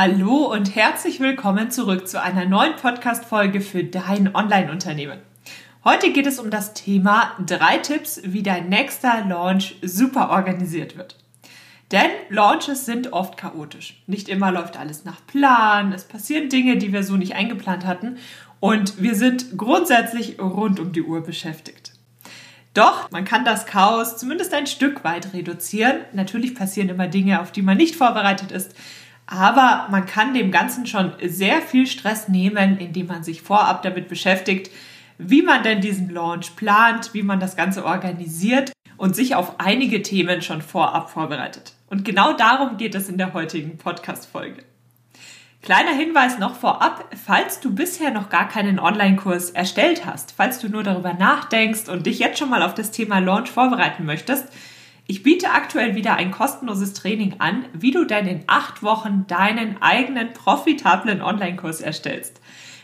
Hallo und herzlich willkommen zurück zu einer neuen Podcast-Folge für dein Online-Unternehmen. Heute geht es um das Thema drei Tipps, wie dein nächster Launch super organisiert wird. Denn Launches sind oft chaotisch. Nicht immer läuft alles nach Plan, es passieren Dinge, die wir so nicht eingeplant hatten und wir sind grundsätzlich rund um die Uhr beschäftigt. Doch, man kann das Chaos zumindest ein Stück weit reduzieren. Natürlich passieren immer Dinge, auf die man nicht vorbereitet ist, aber man kann dem Ganzen schon sehr viel Stress nehmen, indem man sich vorab damit beschäftigt, wie man denn diesen Launch plant, wie man das Ganze organisiert und sich auf einige Themen schon vorab vorbereitet. Und genau darum geht es in der heutigen Podcast-Folge. Kleiner Hinweis noch vorab, falls du bisher noch gar keinen Online-Kurs erstellt hast, falls du nur darüber nachdenkst und dich jetzt schon mal auf das Thema Launch vorbereiten möchtest, ich biete aktuell wieder ein kostenloses Training an, wie du denn in acht Wochen deinen eigenen profitablen Online-Kurs erstellst.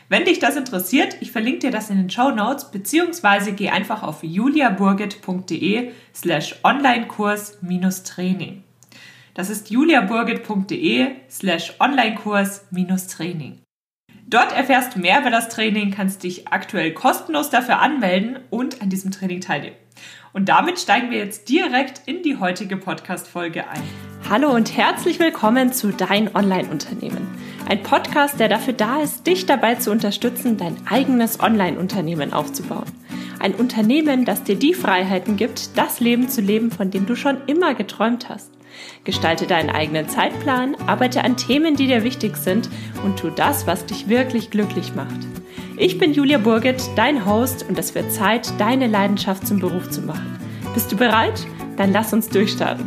Wenn dich das interessiert, ich verlinke dir das in den Show Notes, beziehungsweise geh einfach auf juliaburgit.de slash Onlinekurs-Training. Das ist juliaburgit.de slash Onlinekurs-Training. Dort erfährst du mehr über das Training, kannst dich aktuell kostenlos dafür anmelden und an diesem Training teilnehmen. Und damit steigen wir jetzt direkt in die heutige Podcast-Folge ein. Hallo und herzlich willkommen zu Dein Online-Unternehmen. Ein Podcast, der dafür da ist, dich dabei zu unterstützen, dein eigenes Online-Unternehmen aufzubauen. Ein Unternehmen, das dir die Freiheiten gibt, das Leben zu leben, von dem du schon immer geträumt hast. Gestalte deinen eigenen Zeitplan, arbeite an Themen, die dir wichtig sind und tu das, was dich wirklich glücklich macht. Ich bin Julia Burget, dein Host und es wird Zeit, deine Leidenschaft zum Beruf zu machen. Bist du bereit? Dann lass uns durchstarten.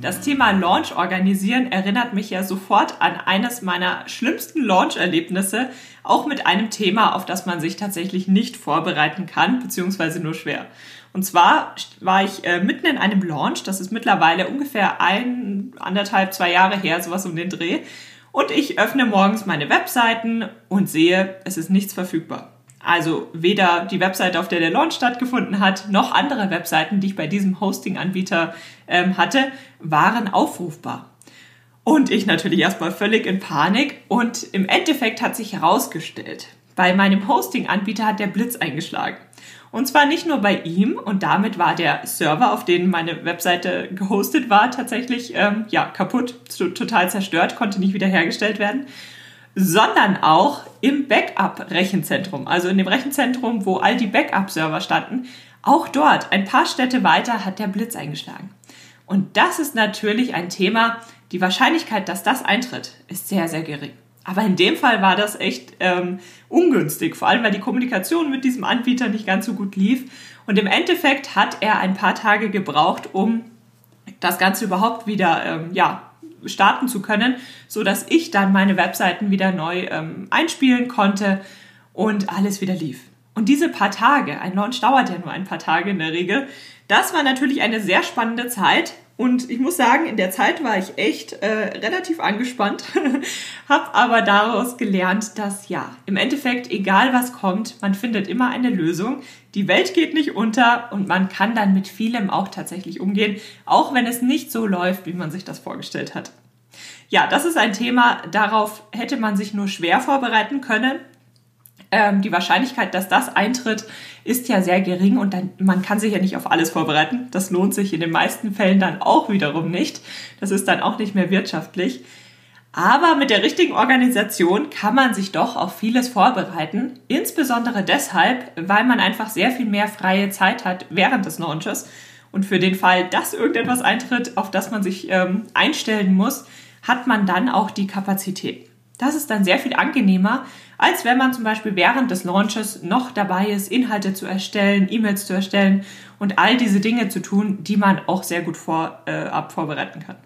Das Thema Launch organisieren erinnert mich ja sofort an eines meiner schlimmsten Launch-Erlebnisse, auch mit einem Thema, auf das man sich tatsächlich nicht vorbereiten kann, beziehungsweise nur schwer. Und zwar war ich äh, mitten in einem Launch, das ist mittlerweile ungefähr ein, anderthalb, zwei Jahre her, sowas um den Dreh. Und ich öffne morgens meine Webseiten und sehe, es ist nichts verfügbar. Also weder die Webseite, auf der der Launch stattgefunden hat, noch andere Webseiten, die ich bei diesem Hosting-Anbieter ähm, hatte, waren aufrufbar. Und ich natürlich erstmal völlig in Panik. Und im Endeffekt hat sich herausgestellt, bei meinem Hosting-Anbieter hat der Blitz eingeschlagen. Und zwar nicht nur bei ihm und damit war der Server, auf dem meine Webseite gehostet war, tatsächlich ähm, ja kaputt, total zerstört, konnte nicht wiederhergestellt werden, sondern auch im Backup-Rechenzentrum, also in dem Rechenzentrum, wo all die Backup-Server standen. Auch dort, ein paar Städte weiter, hat der Blitz eingeschlagen. Und das ist natürlich ein Thema, die Wahrscheinlichkeit, dass das eintritt, ist sehr, sehr gering. Aber in dem Fall war das echt ähm, ungünstig, vor allem weil die Kommunikation mit diesem Anbieter nicht ganz so gut lief. Und im Endeffekt hat er ein paar Tage gebraucht, um das Ganze überhaupt wieder ähm, ja, starten zu können, so dass ich dann meine Webseiten wieder neu ähm, einspielen konnte und alles wieder lief. Und diese paar Tage, ein Launch dauert ja nur ein paar Tage in der Regel, das war natürlich eine sehr spannende Zeit, und ich muss sagen, in der Zeit war ich echt äh, relativ angespannt, habe aber daraus gelernt, dass ja, im Endeffekt, egal was kommt, man findet immer eine Lösung. Die Welt geht nicht unter und man kann dann mit vielem auch tatsächlich umgehen, auch wenn es nicht so läuft, wie man sich das vorgestellt hat. Ja, das ist ein Thema, darauf hätte man sich nur schwer vorbereiten können. Ähm, die Wahrscheinlichkeit, dass das eintritt, ist ja sehr gering und dann, man kann sich ja nicht auf alles vorbereiten. Das lohnt sich in den meisten Fällen dann auch wiederum nicht. Das ist dann auch nicht mehr wirtschaftlich. Aber mit der richtigen Organisation kann man sich doch auf vieles vorbereiten. Insbesondere deshalb, weil man einfach sehr viel mehr freie Zeit hat während des Launches. Und für den Fall, dass irgendetwas eintritt, auf das man sich ähm, einstellen muss, hat man dann auch die Kapazität. Das ist dann sehr viel angenehmer, als wenn man zum Beispiel während des Launches noch dabei ist, Inhalte zu erstellen, E-Mails zu erstellen und all diese Dinge zu tun, die man auch sehr gut vorab äh, vorbereiten kann.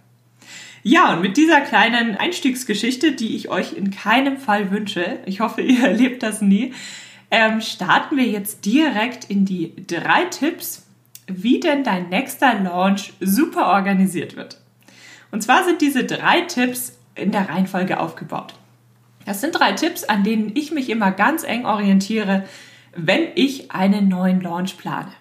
Ja, und mit dieser kleinen Einstiegsgeschichte, die ich euch in keinem Fall wünsche, ich hoffe, ihr erlebt das nie, ähm, starten wir jetzt direkt in die drei Tipps, wie denn dein nächster Launch super organisiert wird. Und zwar sind diese drei Tipps in der Reihenfolge aufgebaut. Das sind drei Tipps, an denen ich mich immer ganz eng orientiere, wenn ich einen neuen Launch plane.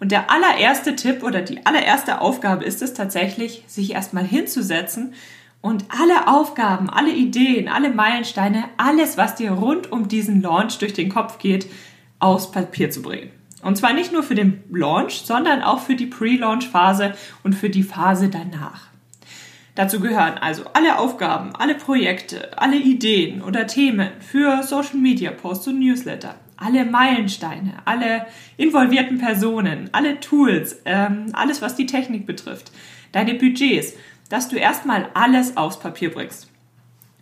Und der allererste Tipp oder die allererste Aufgabe ist es tatsächlich, sich erstmal hinzusetzen und alle Aufgaben, alle Ideen, alle Meilensteine, alles, was dir rund um diesen Launch durch den Kopf geht, aufs Papier zu bringen. Und zwar nicht nur für den Launch, sondern auch für die Pre-Launch-Phase und für die Phase danach. Dazu gehören also alle Aufgaben, alle Projekte, alle Ideen oder Themen für Social Media Posts und Newsletter, alle Meilensteine, alle involvierten Personen, alle Tools, ähm, alles was die Technik betrifft, deine Budgets, dass du erstmal alles aufs Papier bringst.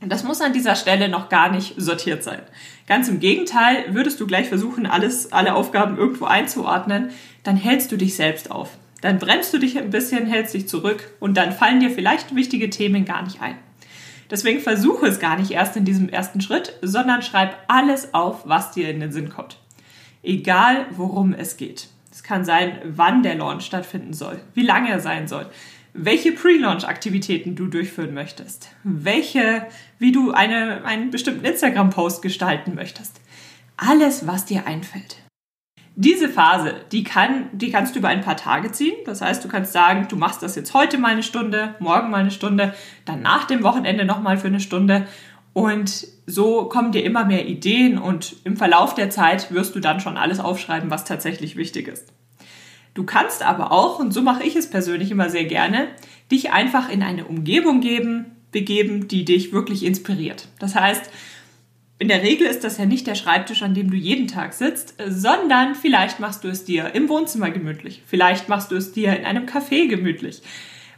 Und das muss an dieser Stelle noch gar nicht sortiert sein. Ganz im Gegenteil, würdest du gleich versuchen, alles, alle Aufgaben irgendwo einzuordnen, dann hältst du dich selbst auf. Dann bremst du dich ein bisschen, hältst dich zurück und dann fallen dir vielleicht wichtige Themen gar nicht ein. Deswegen versuche es gar nicht erst in diesem ersten Schritt, sondern schreib alles auf, was dir in den Sinn kommt. Egal, worum es geht. Es kann sein, wann der Launch stattfinden soll, wie lange er sein soll, welche Pre-Launch-Aktivitäten du durchführen möchtest, welche, wie du eine, einen bestimmten Instagram-Post gestalten möchtest. Alles, was dir einfällt. Diese Phase, die, kann, die kannst du über ein paar Tage ziehen. Das heißt, du kannst sagen, du machst das jetzt heute mal eine Stunde, morgen mal eine Stunde, dann nach dem Wochenende nochmal für eine Stunde. Und so kommen dir immer mehr Ideen und im Verlauf der Zeit wirst du dann schon alles aufschreiben, was tatsächlich wichtig ist. Du kannst aber auch, und so mache ich es persönlich immer sehr gerne, dich einfach in eine Umgebung geben, begeben, die dich wirklich inspiriert. Das heißt, in der Regel ist das ja nicht der Schreibtisch, an dem du jeden Tag sitzt, sondern vielleicht machst du es dir im Wohnzimmer gemütlich, vielleicht machst du es dir in einem Café gemütlich,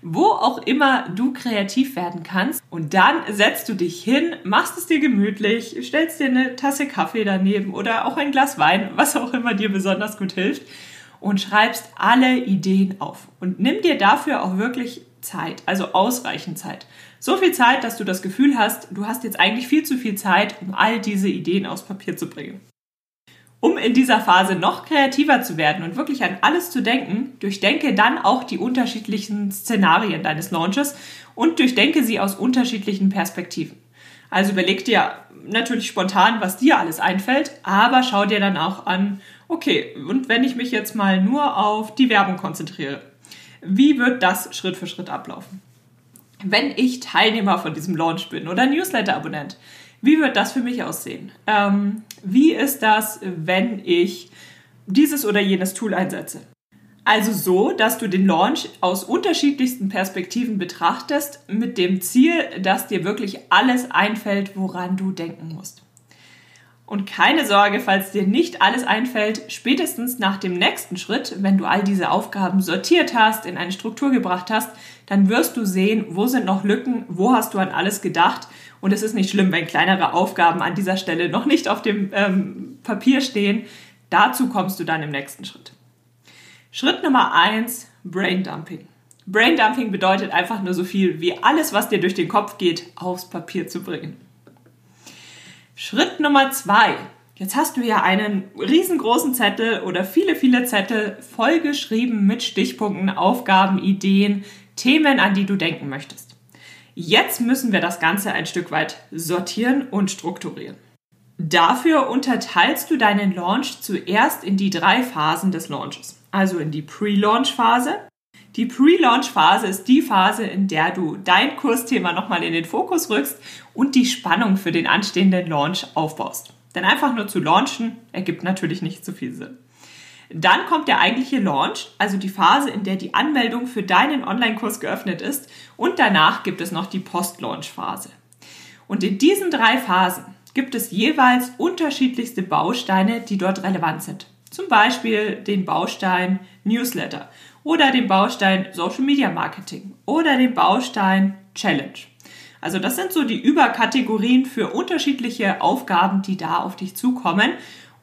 wo auch immer du kreativ werden kannst. Und dann setzt du dich hin, machst es dir gemütlich, stellst dir eine Tasse Kaffee daneben oder auch ein Glas Wein, was auch immer dir besonders gut hilft und schreibst alle Ideen auf. Und nimm dir dafür auch wirklich Zeit, also ausreichend Zeit. So viel Zeit, dass du das Gefühl hast, du hast jetzt eigentlich viel zu viel Zeit, um all diese Ideen aufs Papier zu bringen. Um in dieser Phase noch kreativer zu werden und wirklich an alles zu denken, durchdenke dann auch die unterschiedlichen Szenarien deines Launches und durchdenke sie aus unterschiedlichen Perspektiven. Also überleg dir natürlich spontan, was dir alles einfällt, aber schau dir dann auch an, okay, und wenn ich mich jetzt mal nur auf die Werbung konzentriere, wie wird das Schritt für Schritt ablaufen? Wenn ich Teilnehmer von diesem Launch bin oder Newsletter-Abonnent, wie wird das für mich aussehen? Ähm, wie ist das, wenn ich dieses oder jenes Tool einsetze? Also so, dass du den Launch aus unterschiedlichsten Perspektiven betrachtest, mit dem Ziel, dass dir wirklich alles einfällt, woran du denken musst. Und keine Sorge, falls dir nicht alles einfällt, spätestens nach dem nächsten Schritt, wenn du all diese Aufgaben sortiert hast, in eine Struktur gebracht hast, dann wirst du sehen, wo sind noch Lücken, wo hast du an alles gedacht. Und es ist nicht schlimm, wenn kleinere Aufgaben an dieser Stelle noch nicht auf dem ähm, Papier stehen. Dazu kommst du dann im nächsten Schritt. Schritt Nummer eins: Braindumping. Braindumping bedeutet einfach nur so viel wie alles, was dir durch den Kopf geht, aufs Papier zu bringen. Schritt Nummer zwei. Jetzt hast du ja einen riesengroßen Zettel oder viele, viele Zettel vollgeschrieben mit Stichpunkten, Aufgaben, Ideen, Themen, an die du denken möchtest. Jetzt müssen wir das Ganze ein Stück weit sortieren und strukturieren. Dafür unterteilst du deinen Launch zuerst in die drei Phasen des Launches. Also in die Pre-Launch-Phase, die Pre-Launch-Phase ist die Phase, in der du dein Kursthema nochmal in den Fokus rückst und die Spannung für den anstehenden Launch aufbaust. Denn einfach nur zu launchen ergibt natürlich nicht so viel Sinn. Dann kommt der eigentliche Launch, also die Phase, in der die Anmeldung für deinen Online-Kurs geöffnet ist. Und danach gibt es noch die Post-Launch-Phase. Und in diesen drei Phasen gibt es jeweils unterschiedlichste Bausteine, die dort relevant sind. Zum Beispiel den Baustein Newsletter oder den Baustein Social Media Marketing oder den Baustein Challenge. Also das sind so die Überkategorien für unterschiedliche Aufgaben, die da auf dich zukommen.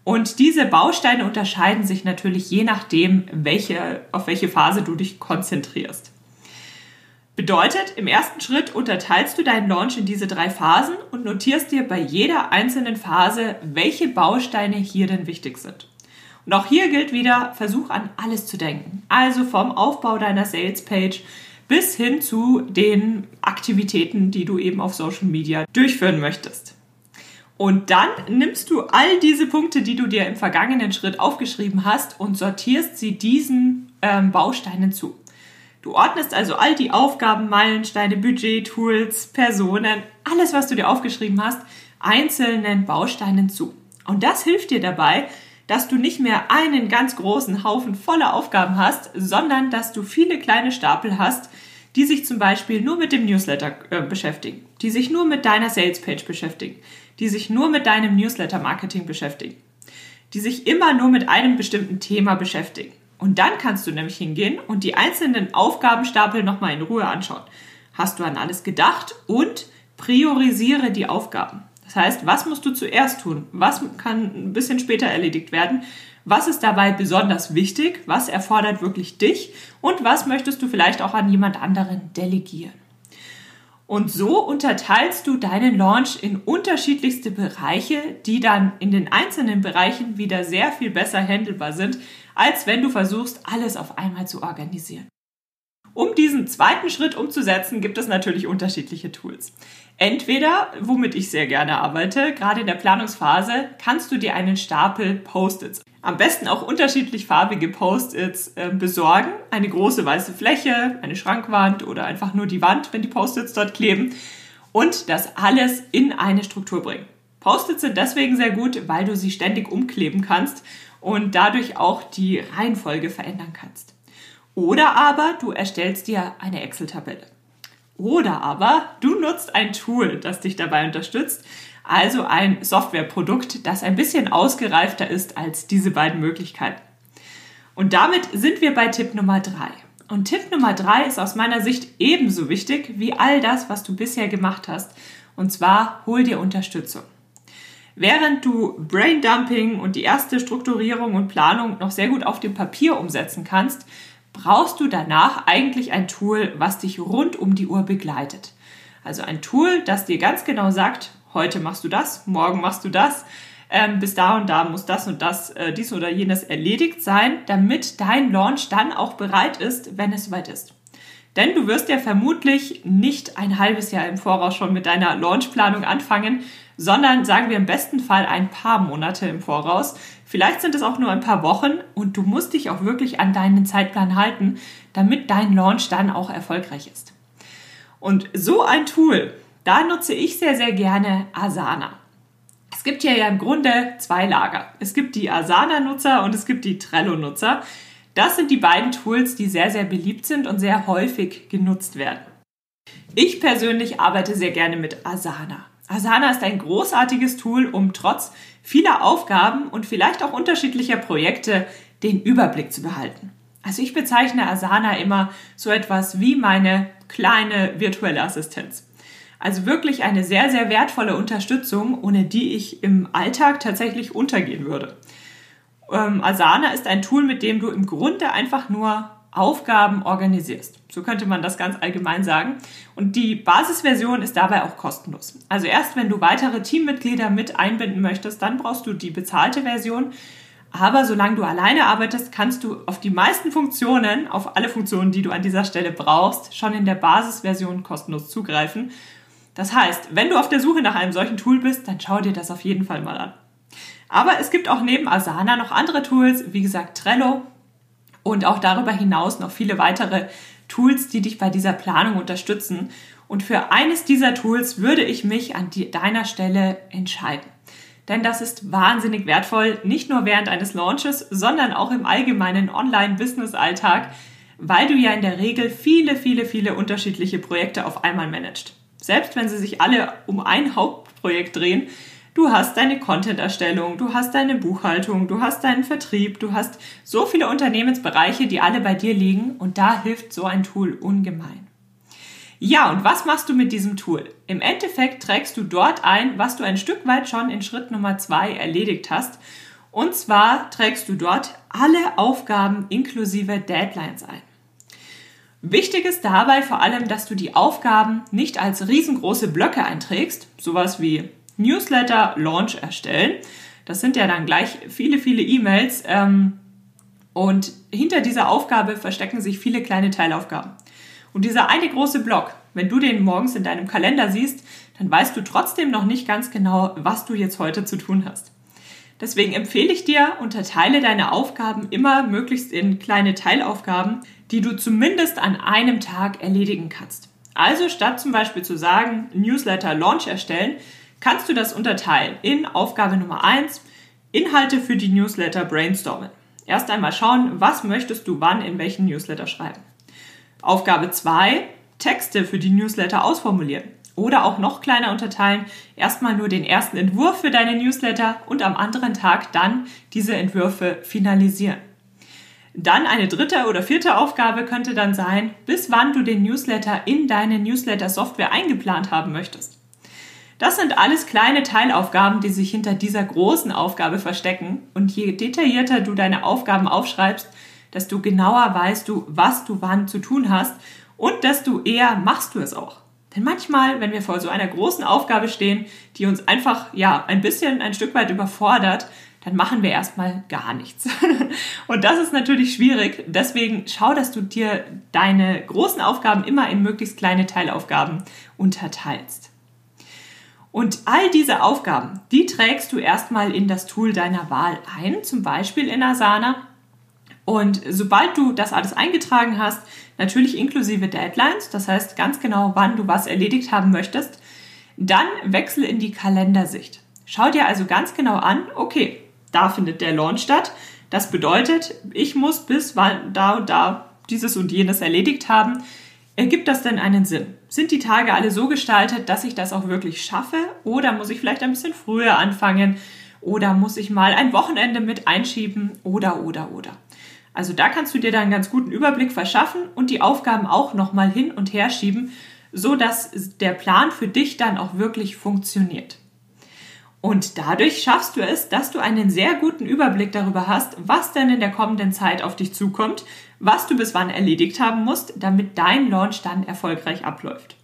Und diese Bausteine unterscheiden sich natürlich je nachdem, welche, auf welche Phase du dich konzentrierst. Bedeutet, im ersten Schritt unterteilst du deinen Launch in diese drei Phasen und notierst dir bei jeder einzelnen Phase, welche Bausteine hier denn wichtig sind. Und auch hier gilt wieder, versuch an alles zu denken. Also vom Aufbau deiner Salespage bis hin zu den Aktivitäten, die du eben auf Social Media durchführen möchtest. Und dann nimmst du all diese Punkte, die du dir im vergangenen Schritt aufgeschrieben hast und sortierst sie diesen ähm, Bausteinen zu. Du ordnest also all die Aufgaben, Meilensteine, Budget, Tools, Personen, alles, was du dir aufgeschrieben hast, einzelnen Bausteinen zu. Und das hilft dir dabei, dass du nicht mehr einen ganz großen Haufen voller Aufgaben hast, sondern dass du viele kleine Stapel hast, die sich zum Beispiel nur mit dem Newsletter äh, beschäftigen, die sich nur mit deiner Salespage beschäftigen, die sich nur mit deinem Newsletter-Marketing beschäftigen, die sich immer nur mit einem bestimmten Thema beschäftigen. Und dann kannst du nämlich hingehen und die einzelnen Aufgabenstapel nochmal in Ruhe anschauen. Hast du an alles gedacht und priorisiere die Aufgaben. Das heißt, was musst du zuerst tun? Was kann ein bisschen später erledigt werden? Was ist dabei besonders wichtig? Was erfordert wirklich dich? Und was möchtest du vielleicht auch an jemand anderen delegieren? Und so unterteilst du deinen Launch in unterschiedlichste Bereiche, die dann in den einzelnen Bereichen wieder sehr viel besser handelbar sind, als wenn du versuchst, alles auf einmal zu organisieren. Um diesen zweiten Schritt umzusetzen, gibt es natürlich unterschiedliche Tools. Entweder, womit ich sehr gerne arbeite, gerade in der Planungsphase, kannst du dir einen Stapel Post-its, am besten auch unterschiedlich farbige Post-its äh, besorgen. Eine große weiße Fläche, eine Schrankwand oder einfach nur die Wand, wenn die Post-its dort kleben. Und das alles in eine Struktur bringen. Post-its sind deswegen sehr gut, weil du sie ständig umkleben kannst und dadurch auch die Reihenfolge verändern kannst. Oder aber du erstellst dir eine Excel-Tabelle. Oder aber du nutzt ein Tool, das dich dabei unterstützt, also ein Softwareprodukt, das ein bisschen ausgereifter ist als diese beiden Möglichkeiten. Und damit sind wir bei Tipp Nummer drei. Und Tipp Nummer drei ist aus meiner Sicht ebenso wichtig wie all das, was du bisher gemacht hast. Und zwar hol dir Unterstützung. Während du Braindumping und die erste Strukturierung und Planung noch sehr gut auf dem Papier umsetzen kannst, brauchst du danach eigentlich ein Tool, was dich rund um die Uhr begleitet. Also ein Tool, das dir ganz genau sagt, heute machst du das, morgen machst du das, ähm, bis da und da muss das und das, äh, dies oder jenes erledigt sein, damit dein Launch dann auch bereit ist, wenn es soweit ist. Denn du wirst ja vermutlich nicht ein halbes Jahr im Voraus schon mit deiner Launchplanung anfangen, sondern sagen wir im besten Fall ein paar Monate im Voraus. Vielleicht sind es auch nur ein paar Wochen und du musst dich auch wirklich an deinen Zeitplan halten, damit dein Launch dann auch erfolgreich ist. Und so ein Tool, da nutze ich sehr, sehr gerne Asana. Es gibt hier ja im Grunde zwei Lager. Es gibt die Asana-Nutzer und es gibt die Trello-Nutzer. Das sind die beiden Tools, die sehr, sehr beliebt sind und sehr häufig genutzt werden. Ich persönlich arbeite sehr gerne mit Asana. Asana ist ein großartiges Tool, um trotz vieler Aufgaben und vielleicht auch unterschiedlicher Projekte den Überblick zu behalten. Also ich bezeichne Asana immer so etwas wie meine kleine virtuelle Assistenz. Also wirklich eine sehr, sehr wertvolle Unterstützung, ohne die ich im Alltag tatsächlich untergehen würde. Ähm, Asana ist ein Tool, mit dem du im Grunde einfach nur Aufgaben organisierst. So könnte man das ganz allgemein sagen. Und die Basisversion ist dabei auch kostenlos. Also erst wenn du weitere Teammitglieder mit einbinden möchtest, dann brauchst du die bezahlte Version. Aber solange du alleine arbeitest, kannst du auf die meisten Funktionen, auf alle Funktionen, die du an dieser Stelle brauchst, schon in der Basisversion kostenlos zugreifen. Das heißt, wenn du auf der Suche nach einem solchen Tool bist, dann schau dir das auf jeden Fall mal an. Aber es gibt auch neben Asana noch andere Tools, wie gesagt Trello, und auch darüber hinaus noch viele weitere Tools, die dich bei dieser Planung unterstützen. Und für eines dieser Tools würde ich mich an deiner Stelle entscheiden. Denn das ist wahnsinnig wertvoll, nicht nur während eines Launches, sondern auch im allgemeinen Online-Business-Alltag, weil du ja in der Regel viele, viele, viele unterschiedliche Projekte auf einmal managst. Selbst wenn sie sich alle um ein Hauptprojekt drehen, Du hast deine Content-Erstellung, du hast deine Buchhaltung, du hast deinen Vertrieb, du hast so viele Unternehmensbereiche, die alle bei dir liegen und da hilft so ein Tool ungemein. Ja, und was machst du mit diesem Tool? Im Endeffekt trägst du dort ein, was du ein Stück weit schon in Schritt Nummer zwei erledigt hast. Und zwar trägst du dort alle Aufgaben inklusive Deadlines ein. Wichtig ist dabei vor allem, dass du die Aufgaben nicht als riesengroße Blöcke einträgst, sowas wie Newsletter Launch erstellen. Das sind ja dann gleich viele, viele E-Mails. Ähm, und hinter dieser Aufgabe verstecken sich viele kleine Teilaufgaben. Und dieser eine große Block, wenn du den morgens in deinem Kalender siehst, dann weißt du trotzdem noch nicht ganz genau, was du jetzt heute zu tun hast. Deswegen empfehle ich dir, unterteile deine Aufgaben immer möglichst in kleine Teilaufgaben, die du zumindest an einem Tag erledigen kannst. Also statt zum Beispiel zu sagen, Newsletter Launch erstellen, kannst du das unterteilen in Aufgabe Nummer 1, Inhalte für die Newsletter brainstormen. Erst einmal schauen, was möchtest du wann in welchen Newsletter schreiben. Aufgabe 2, Texte für die Newsletter ausformulieren. Oder auch noch kleiner unterteilen, erstmal nur den ersten Entwurf für deine Newsletter und am anderen Tag dann diese Entwürfe finalisieren. Dann eine dritte oder vierte Aufgabe könnte dann sein, bis wann du den Newsletter in deine Newsletter-Software eingeplant haben möchtest. Das sind alles kleine Teilaufgaben, die sich hinter dieser großen Aufgabe verstecken. Und je detaillierter du deine Aufgaben aufschreibst, desto genauer weißt du, was du wann zu tun hast und desto eher machst du es auch. Denn manchmal, wenn wir vor so einer großen Aufgabe stehen, die uns einfach, ja, ein bisschen, ein Stück weit überfordert, dann machen wir erstmal gar nichts. Und das ist natürlich schwierig. Deswegen schau, dass du dir deine großen Aufgaben immer in möglichst kleine Teilaufgaben unterteilst. Und all diese Aufgaben, die trägst du erstmal in das Tool deiner Wahl ein, zum Beispiel in Asana. Und sobald du das alles eingetragen hast, natürlich inklusive Deadlines, das heißt ganz genau, wann du was erledigt haben möchtest, dann wechsle in die Kalendersicht. Schau dir also ganz genau an, okay, da findet der Launch statt. Das bedeutet, ich muss bis da und da dieses und jenes erledigt haben. Ergibt das denn einen Sinn? Sind die Tage alle so gestaltet, dass ich das auch wirklich schaffe? Oder muss ich vielleicht ein bisschen früher anfangen? Oder muss ich mal ein Wochenende mit einschieben? Oder, oder, oder. Also da kannst du dir dann einen ganz guten Überblick verschaffen und die Aufgaben auch nochmal hin und her schieben, so dass der Plan für dich dann auch wirklich funktioniert. Und dadurch schaffst du es, dass du einen sehr guten Überblick darüber hast, was denn in der kommenden Zeit auf dich zukommt, was du bis wann erledigt haben musst, damit dein Launch dann erfolgreich abläuft.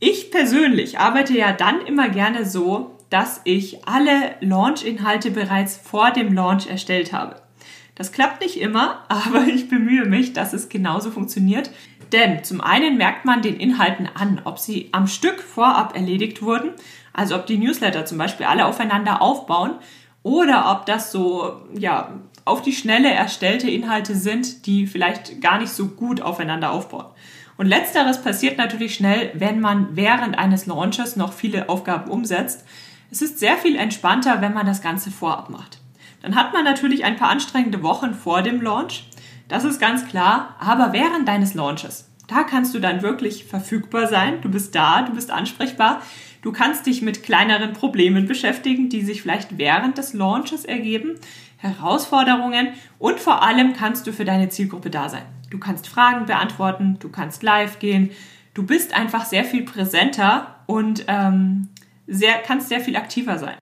Ich persönlich arbeite ja dann immer gerne so, dass ich alle Launch-Inhalte bereits vor dem Launch erstellt habe. Das klappt nicht immer, aber ich bemühe mich, dass es genauso funktioniert. Denn zum einen merkt man den Inhalten an, ob sie am Stück vorab erledigt wurden, also ob die Newsletter zum Beispiel alle aufeinander aufbauen oder ob das so, ja, auf die Schnelle erstellte Inhalte sind, die vielleicht gar nicht so gut aufeinander aufbauen. Und letzteres passiert natürlich schnell, wenn man während eines Launches noch viele Aufgaben umsetzt. Es ist sehr viel entspannter, wenn man das Ganze vorab macht. Dann hat man natürlich ein paar anstrengende Wochen vor dem Launch. Das ist ganz klar. Aber während deines Launches, da kannst du dann wirklich verfügbar sein. Du bist da, du bist ansprechbar. Du kannst dich mit kleineren Problemen beschäftigen, die sich vielleicht während des Launches ergeben, Herausforderungen und vor allem kannst du für deine Zielgruppe da sein. Du kannst Fragen beantworten, du kannst live gehen, du bist einfach sehr viel präsenter und ähm, sehr, kannst sehr viel aktiver sein.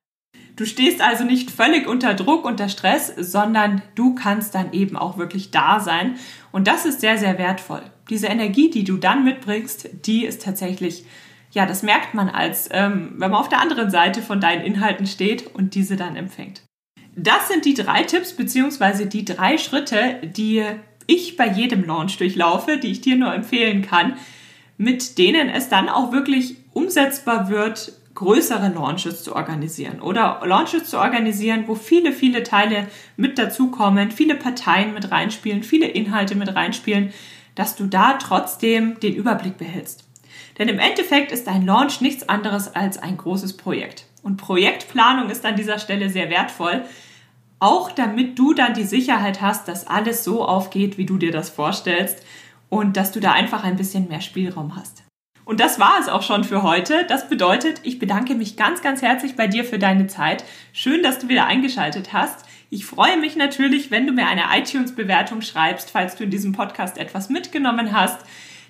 Du stehst also nicht völlig unter Druck, unter Stress, sondern du kannst dann eben auch wirklich da sein. Und das ist sehr, sehr wertvoll. Diese Energie, die du dann mitbringst, die ist tatsächlich, ja, das merkt man als, ähm, wenn man auf der anderen Seite von deinen Inhalten steht und diese dann empfängt. Das sind die drei Tipps beziehungsweise die drei Schritte, die ich bei jedem Launch durchlaufe, die ich dir nur empfehlen kann, mit denen es dann auch wirklich umsetzbar wird, größere Launches zu organisieren oder Launches zu organisieren, wo viele, viele Teile mit dazukommen, viele Parteien mit reinspielen, viele Inhalte mit reinspielen, dass du da trotzdem den Überblick behältst. Denn im Endeffekt ist ein Launch nichts anderes als ein großes Projekt. Und Projektplanung ist an dieser Stelle sehr wertvoll, auch damit du dann die Sicherheit hast, dass alles so aufgeht, wie du dir das vorstellst und dass du da einfach ein bisschen mehr Spielraum hast. Und das war es auch schon für heute. Das bedeutet, ich bedanke mich ganz, ganz herzlich bei dir für deine Zeit. Schön, dass du wieder eingeschaltet hast. Ich freue mich natürlich, wenn du mir eine iTunes-Bewertung schreibst, falls du in diesem Podcast etwas mitgenommen hast.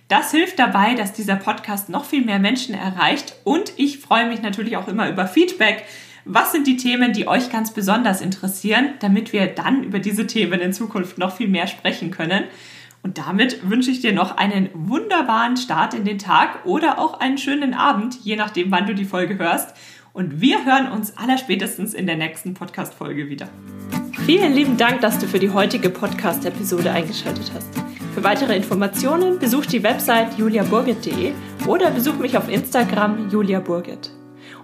Das hilft dabei, dass dieser Podcast noch viel mehr Menschen erreicht. Und ich freue mich natürlich auch immer über Feedback. Was sind die Themen, die euch ganz besonders interessieren, damit wir dann über diese Themen in Zukunft noch viel mehr sprechen können? Und damit wünsche ich dir noch einen wunderbaren Start in den Tag oder auch einen schönen Abend, je nachdem, wann du die Folge hörst. Und wir hören uns allerspätestens in der nächsten Podcast-Folge wieder. Vielen lieben Dank, dass du für die heutige Podcast-Episode eingeschaltet hast. Für weitere Informationen besuch die Website juliaburgit.de oder besuch mich auf Instagram juliaburgit.